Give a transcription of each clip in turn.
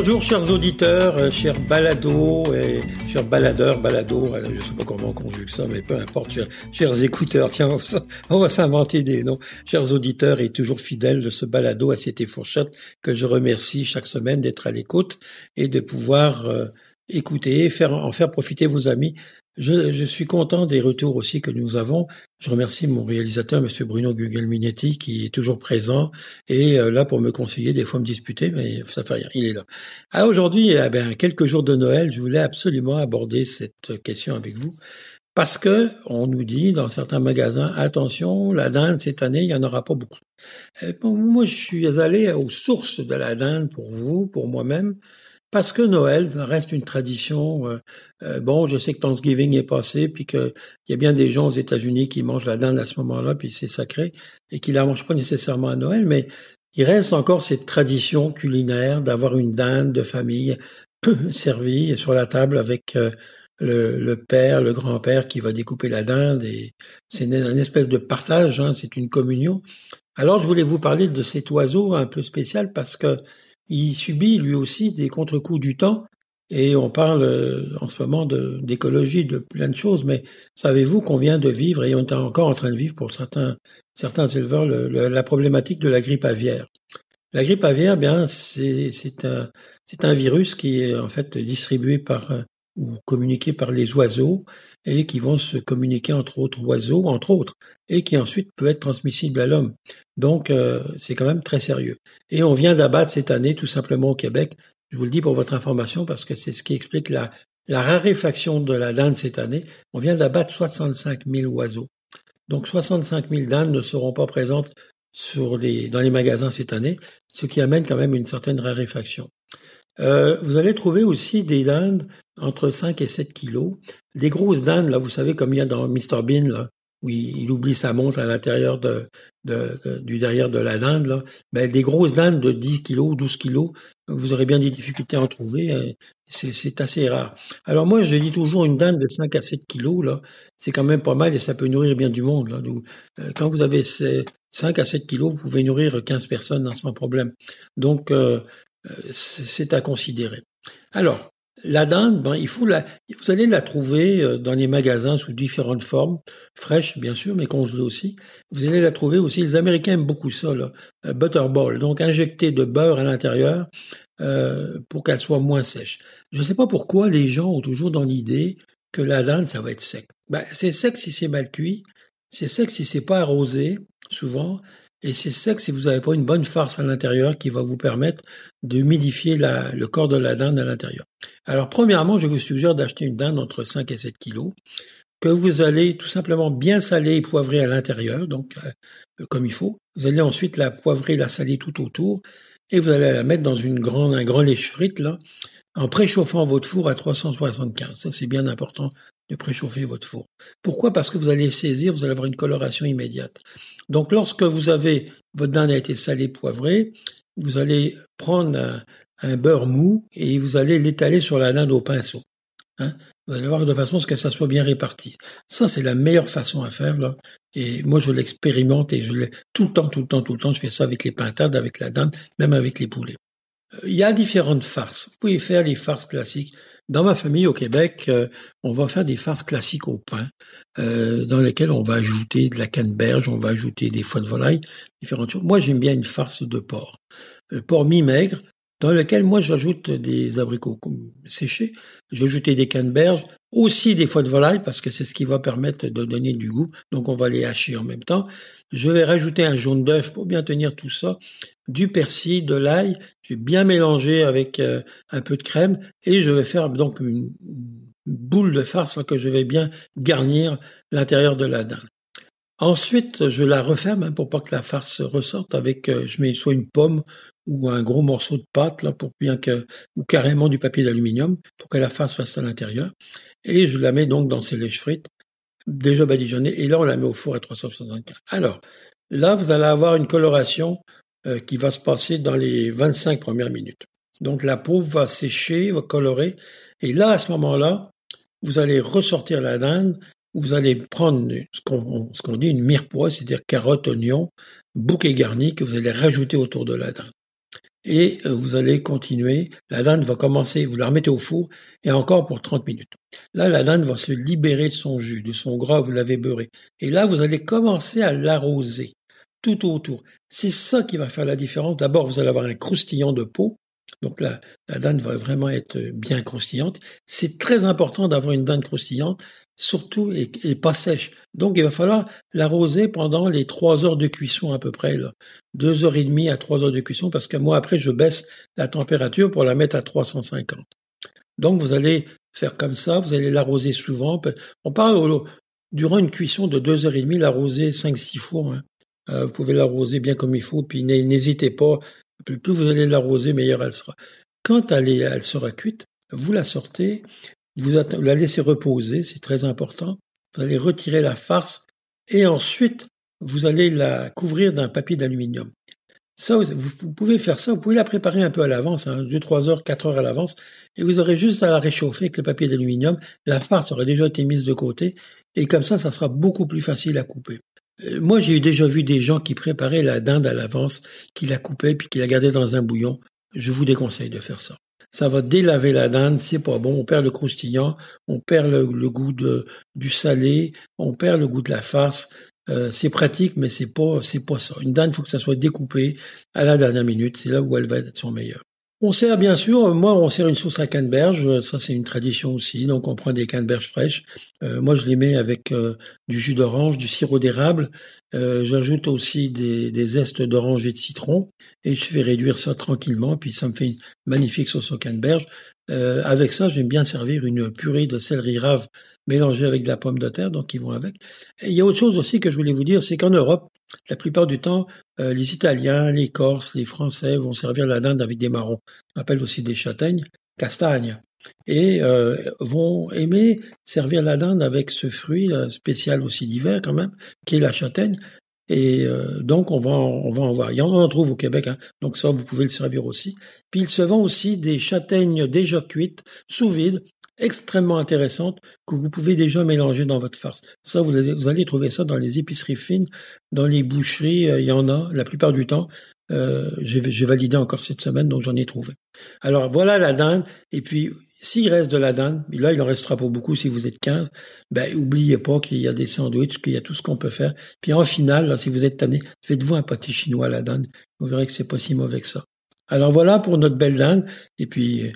Bonjour chers auditeurs, euh, chers balados et chers baladeurs, balados, je ne sais pas comment on conjugue ça, mais peu importe, chers, écouteurs, tiens, on va s'inventer des noms. Chers auditeurs et toujours fidèles de ce balado à cette fourchette que je remercie chaque semaine d'être à l'écoute et de pouvoir euh, écouter, faire, en faire profiter vos amis je, je, suis content des retours aussi que nous avons. Je remercie mon réalisateur, Monsieur Bruno Gugelminetti, qui est toujours présent et euh, là pour me conseiller, des fois me disputer, mais ça fait rien, il est là. Alors aujourd'hui, eh ben, quelques jours de Noël, je voulais absolument aborder cette question avec vous parce que on nous dit dans certains magasins, attention, la dinde cette année, il y en aura pas beaucoup. Euh, moi, je suis allé aux sources de la dinde pour vous, pour moi-même. Parce que Noël reste une tradition. Euh, euh, bon, je sais que Thanksgiving est passé, puis qu'il y a bien des gens aux États-Unis qui mangent la dinde à ce moment-là, puis c'est sacré, et qui la mangent pas nécessairement à Noël, mais il reste encore cette tradition culinaire d'avoir une dinde de famille servie sur la table avec euh, le, père, le grand-père qui va découper la dinde, et c'est une, espèce de partage, hein, c'est une communion. Alors, je voulais vous parler de cet oiseau un peu spécial parce que il subit lui aussi des contre-coups du temps. Et on parle euh, en ce moment d'écologie, de, plein de choses, mais savez-vous qu'on vient de vivre, et on est encore en train de vivre pour certains, certains éleveurs, la problématique de la grippe aviaire? La grippe aviaire, bien, c'est un, un virus qui est en fait distribué par euh, ou communiqué par les oiseaux et qui vont se communiquer entre autres oiseaux, entre autres, et qui ensuite peut être transmissible à l'homme. Donc euh, c'est quand même très sérieux. Et on vient d'abattre cette année tout simplement au Québec. Je vous le dis pour votre information parce que c'est ce qui explique la, la raréfaction de la dinde cette année. On vient d'abattre 65 000 oiseaux. Donc 65 000 dindes ne seront pas présentes sur les, dans les magasins cette année, ce qui amène quand même une certaine raréfaction. Euh, vous allez trouver aussi des dindes entre 5 et 7 kilos. Des grosses dindes, là, vous savez, comme il y a dans Mr. Bean, là, où il, oublie sa montre à l'intérieur de, du derrière de la dinde, là. Ben, des grosses dindes de 10 kilos, 12 kilos, vous aurez bien des difficultés à en trouver. Hein. C'est assez rare. Alors moi, je dis toujours une dinde de 5 à 7 kilos, là, c'est quand même pas mal et ça peut nourrir bien du monde. Là. Euh, quand vous avez 5 à 7 kilos, vous pouvez nourrir 15 personnes sans problème. Donc, euh, euh, c'est à considérer. Alors, la dinde, ben, il faut la, vous allez la trouver euh, dans les magasins sous différentes formes, fraîches bien sûr, mais congelées aussi. Vous allez la trouver aussi. Les Américains aiment beaucoup ça, là, euh, butterball, donc injecter de beurre à l'intérieur euh, pour qu'elle soit moins sèche. Je ne sais pas pourquoi les gens ont toujours dans l'idée que la dinde ça va être sec. Ben, c'est sec si c'est mal cuit, c'est sec si c'est pas arrosé souvent, et c'est sec si vous n'avez pas une bonne farce à l'intérieur qui va vous permettre d'humidifier le corps de la dinde à l'intérieur. Alors, premièrement, je vous suggère d'acheter une dinde entre 5 et 7 kilos que vous allez tout simplement bien saler et poivrer à l'intérieur, donc euh, comme il faut. Vous allez ensuite la poivrer, la saler tout autour, et vous allez la mettre dans une grande, un grand lèche-frite, là, en préchauffant votre four à 375. Ça, c'est bien important de préchauffer votre four. Pourquoi? Parce que vous allez saisir, vous allez avoir une coloration immédiate. Donc lorsque vous avez, votre dinde a été salée, poivrée, vous allez prendre un, beurre mou et vous allez l'étaler sur la dinde au pinceau. Hein. Vous allez voir de façon à ce que ça soit bien réparti. Ça, c'est la meilleure façon à faire, là. Et moi, je l'expérimente et je l'ai tout le temps, tout le temps, tout le temps. Je fais ça avec les pintades, avec la dinde, même avec les poulets. Euh, il y a différentes farces. Vous pouvez faire les farces classiques. Dans ma famille au Québec, euh, on va faire des farces classiques au pain, euh, dans lesquelles on va ajouter de la canneberge, on va ajouter des foies de volaille, différentes choses. Moi, j'aime bien une farce de porc, euh, porc mi-maigre, dans lequel moi j'ajoute des abricots séchés, j'ajoute des canneberges, aussi des foies de volaille parce que c'est ce qui va permettre de donner du goût. Donc on va les hacher en même temps. Je vais rajouter un jaune d'œuf pour bien tenir tout ça, du persil, de l'ail. Je vais bien mélanger avec euh, un peu de crème et je vais faire donc une boule de farce que je vais bien garnir l'intérieur de la dinde. Ensuite, je la referme hein, pour pas que la farce ressorte avec, euh, je mets soit une pomme ou un gros morceau de pâte là pour bien que ou carrément du papier d'aluminium pour que la farce reste à l'intérieur et je la mets donc dans ces lèches frites déjà badigeonnées et là on la met au four à 375. Alors là vous allez avoir une coloration euh, qui va se passer dans les 25 premières minutes. Donc la peau va sécher, va colorer et là à ce moment-là vous allez ressortir la dinde vous allez prendre ce qu'on qu'on dit une mirepoix, c'est-à-dire carotte, oignon, bouquet garni que vous allez rajouter autour de la dinde. Et euh, vous allez continuer. La dinde va commencer, vous la remettez au four et encore pour 30 minutes. Là, la dinde va se libérer de son jus, de son gras, vous l'avez beurré. Et là, vous allez commencer à l'arroser tout autour. C'est ça qui va faire la différence. D'abord, vous allez avoir un croustillant de peau. Donc la, la dinde va vraiment être bien croustillante. C'est très important d'avoir une dinde croustillante, surtout et, pas sèche. Donc il va falloir l'arroser pendant les trois heures de cuisson à peu près, là. deux heures et demie à trois heures de cuisson, parce que moi après je baisse la température pour la mettre à 350. Donc vous allez faire comme ça, vous allez l'arroser souvent. On parle durant une cuisson de deux heures et demie, l'arroser cinq six fois. Hein. Euh, vous pouvez l'arroser bien comme il faut, puis n'hésitez pas. Plus, vous allez l'arroser, meilleure elle sera. Quand elle, elle sera cuite, vous la sortez, vous la laissez reposer, c'est très important. Vous allez retirer la farce et ensuite vous allez la couvrir d'un papier d'aluminium. Ça, vous, pouvez faire ça, vous pouvez la préparer un peu à l'avance, hein, 2, 3 heures, 4 heures à l'avance, et vous aurez juste à la réchauffer avec le papier d'aluminium. La farce aurait déjà été mise de côté, et comme ça, ça sera beaucoup plus facile à couper. Euh, moi, j'ai déjà vu des gens qui préparaient la dinde à l'avance, qui la coupaient puis qui la gardaient dans un bouillon. Je vous déconseille de faire ça. Ça va délaver la dinde, c'est pas bon. On perd le croustillant, on perd le, goût de, du salé, on perd le goût de la farce. Euh, c'est pratique, mais c'est pas, c'est pas ça. Une dinde, il faut que ça soit découpé à la dernière minute. C'est là où elle va être son meilleur. On sert bien sûr, moi on sert une sauce à canneberge, ça c'est une tradition aussi, donc on prend des canneberges fraîches. Euh, moi je les mets avec euh, du jus d'orange, du sirop d'érable, euh, j'ajoute aussi des, zestes d'orange et de citron, et je fais réduire ça tranquillement, puis ça me fait une magnifique sauce au canneberge. Euh, avec ça, j'aime bien servir une purée de céleri rave mélangée avec de la pomme de terre, donc ils vont avec. Et il y a autre chose aussi que je voulais vous dire, c'est qu'en Europe, la plupart du temps, euh, les Italiens, les Corses, les Français vont servir la dinde avec des marrons. On appelle aussi des châtaignes, castagnes. Et euh, vont aimer servir la dinde avec ce fruit spécial aussi d'hiver quand même, qui est la châtaigne, et euh, donc, on va, on va en voir. Il y en, en trouve au Québec, hein. donc ça, vous pouvez le servir aussi. Puis, il se vend aussi des châtaignes déjà cuites, sous vide, extrêmement intéressantes, que vous pouvez déjà mélanger dans votre farce. Ça, vous allez, vous allez trouver ça dans les épiceries fines, dans les boucheries, euh, il y en a la plupart du temps. Euh, J'ai validé encore cette semaine, donc j'en ai trouvé. Alors, voilà la dinde. Et puis, s'il reste de la dinde, et là il en restera pas beaucoup si vous êtes 15, ben oubliez pas qu'il y a des sandwichs, qu'il y a tout ce qu'on peut faire. Puis en finale, si vous êtes tanné, faites-vous un pâté chinois à la dinde. Vous verrez que c'est pas si mauvais que ça. Alors voilà pour notre belle dinde. Et puis euh,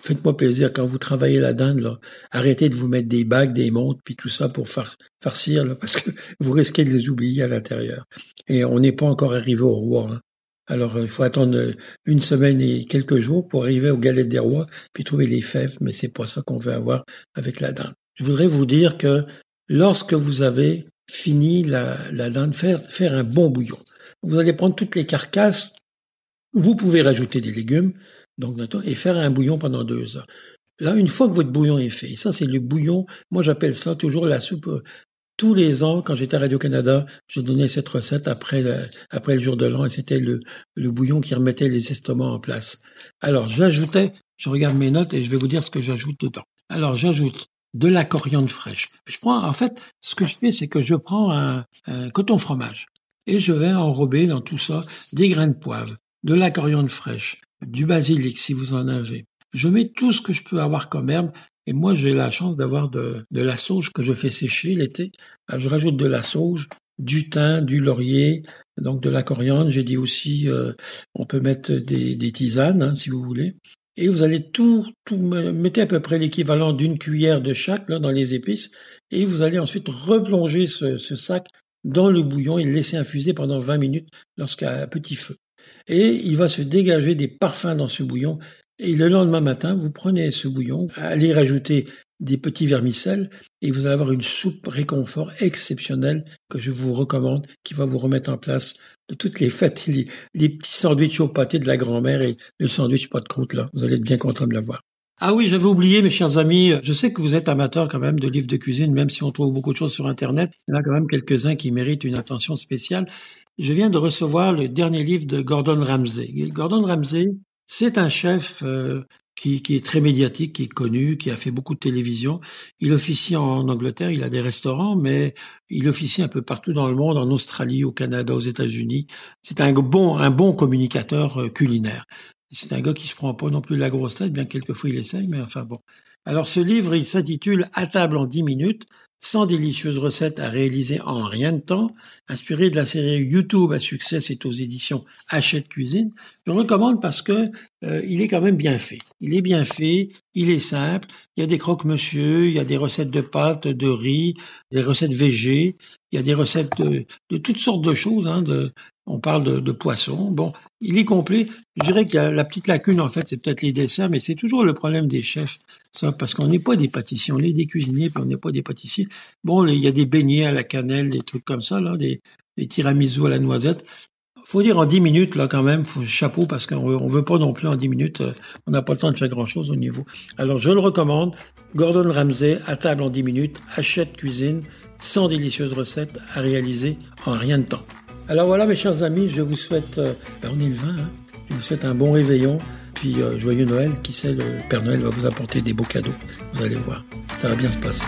faites-moi plaisir quand vous travaillez la dinde, arrêtez de vous mettre des bagues, des montres, puis tout ça pour far farcir, là, parce que vous risquez de les oublier à l'intérieur. Et on n'est pas encore arrivé au roi. Hein. Alors, euh, il faut attendre euh, une semaine et quelques jours pour arriver aux galettes des rois, puis trouver les fèves, mais c'est pas ça qu'on veut avoir avec la dinde. Je voudrais vous dire que lorsque vous avez fini la, la dinde, faire, un bon bouillon. Vous allez prendre toutes les carcasses, vous pouvez rajouter des légumes, donc, et faire un bouillon pendant deux heures. Là, une fois que votre bouillon est fait, ça c'est le bouillon, moi j'appelle ça toujours la soupe euh, tous les ans, quand j'étais à Radio-Canada, je donnais cette recette après le, après le jour de l'an et c'était le, bouillon qui remettait les estomacs en place. Alors, j'ajoutais, je regarde mes notes et je vais vous dire ce que j'ajoute dedans. Alors, j'ajoute de la coriandre fraîche. Je prends, en fait, ce que je fais, c'est que je prends un, un coton fromage et je vais enrober dans tout ça des grains de poivre, de la coriandre fraîche, du basilic si vous en avez. Je mets tout ce que je peux avoir comme herbe et moi, j'ai la chance d'avoir de, la sauge que je fais sécher l'été. Je rajoute de la sauge, du thym, du laurier, donc de la coriandre. J'ai dit aussi, euh, on peut mettre des, tisanes, hein, si vous voulez. Et vous allez tout, tout mettez à peu près l'équivalent d'une cuillère de chaque dans les épices. Et vous allez ensuite replonger ce, ce sac dans le bouillon et le laisser infuser pendant 20 minutes lorsqu'à petit feu. Et il va se dégager des parfums dans ce bouillon et le lendemain matin, vous prenez ce bouillon, allez rajouter des petits vermicelles et vous allez avoir une soupe réconfort exceptionnelle que je vous recommande, qui va vous remettre en place de toutes les fêtes, les, les petits sandwichs au pâté de la grand-mère et le sandwich pas de croûte là. Vous allez être bien content de l'avoir. Ah oui, j'avais oublié, mes chers amis, je sais que vous êtes amateurs quand même de livres de cuisine, même si on trouve beaucoup de choses sur Internet. Il y en a quand même quelques-uns qui méritent une attention spéciale. Je viens de recevoir le dernier livre de Gordon Ramsay. Gordon Ramsay, c'est un chef euh, qui, qui est très médiatique, qui est connu, qui a fait beaucoup de télévision. Il officie en Angleterre, il a des restaurants, mais il officie un peu partout dans le monde, en Australie, au Canada, aux États-Unis. C'est un bon, un bon communicateur euh, culinaire. C'est un gars qui se prend pas non plus la grosse tête, bien quelquefois il essaye, mais enfin bon. Alors ce livre, il s'intitule À table en 10 minutes, 100 délicieuses recettes à réaliser en rien de temps, inspiré de la série YouTube à succès, c'est aux éditions Hachette Cuisine. Je le recommande parce que euh, il est quand même bien fait. Il est bien fait, il est simple. Il y a des croque-monsieur, il y a des recettes de pâtes, de riz, des recettes végé, il y a des recettes de, toutes sortes de choses, hein, de, on parle de, poisson. Bon, il est complet. Je dirais que la, petite lacune, en fait, c'est peut-être les desserts, mais c'est toujours le problème des chefs, ça, parce qu'on n'est pas des pâtissiers, on est des cuisiniers, puis on n'est pas des pâtissiers. Bon, il y a des beignets à la cannelle, des trucs comme ça, là, des, des à la noisette. Faut dire en dix minutes, là, quand même, faut chapeau, parce qu'on on veut pas non plus en dix minutes, euh, on n'a pas le temps de faire grand chose au niveau. Alors, je le recommande. Gordon Ramsay, à table en dix minutes, achète cuisine, 100 délicieuses recettes à réaliser en rien de temps. Alors voilà, mes chers amis, je vous souhaite, euh, ben on est le 20, hein, je vous souhaite un bon réveillon, puis euh, joyeux Noël. Qui sait, le Père Noël va vous apporter des beaux cadeaux. Vous allez voir, ça va bien se passer.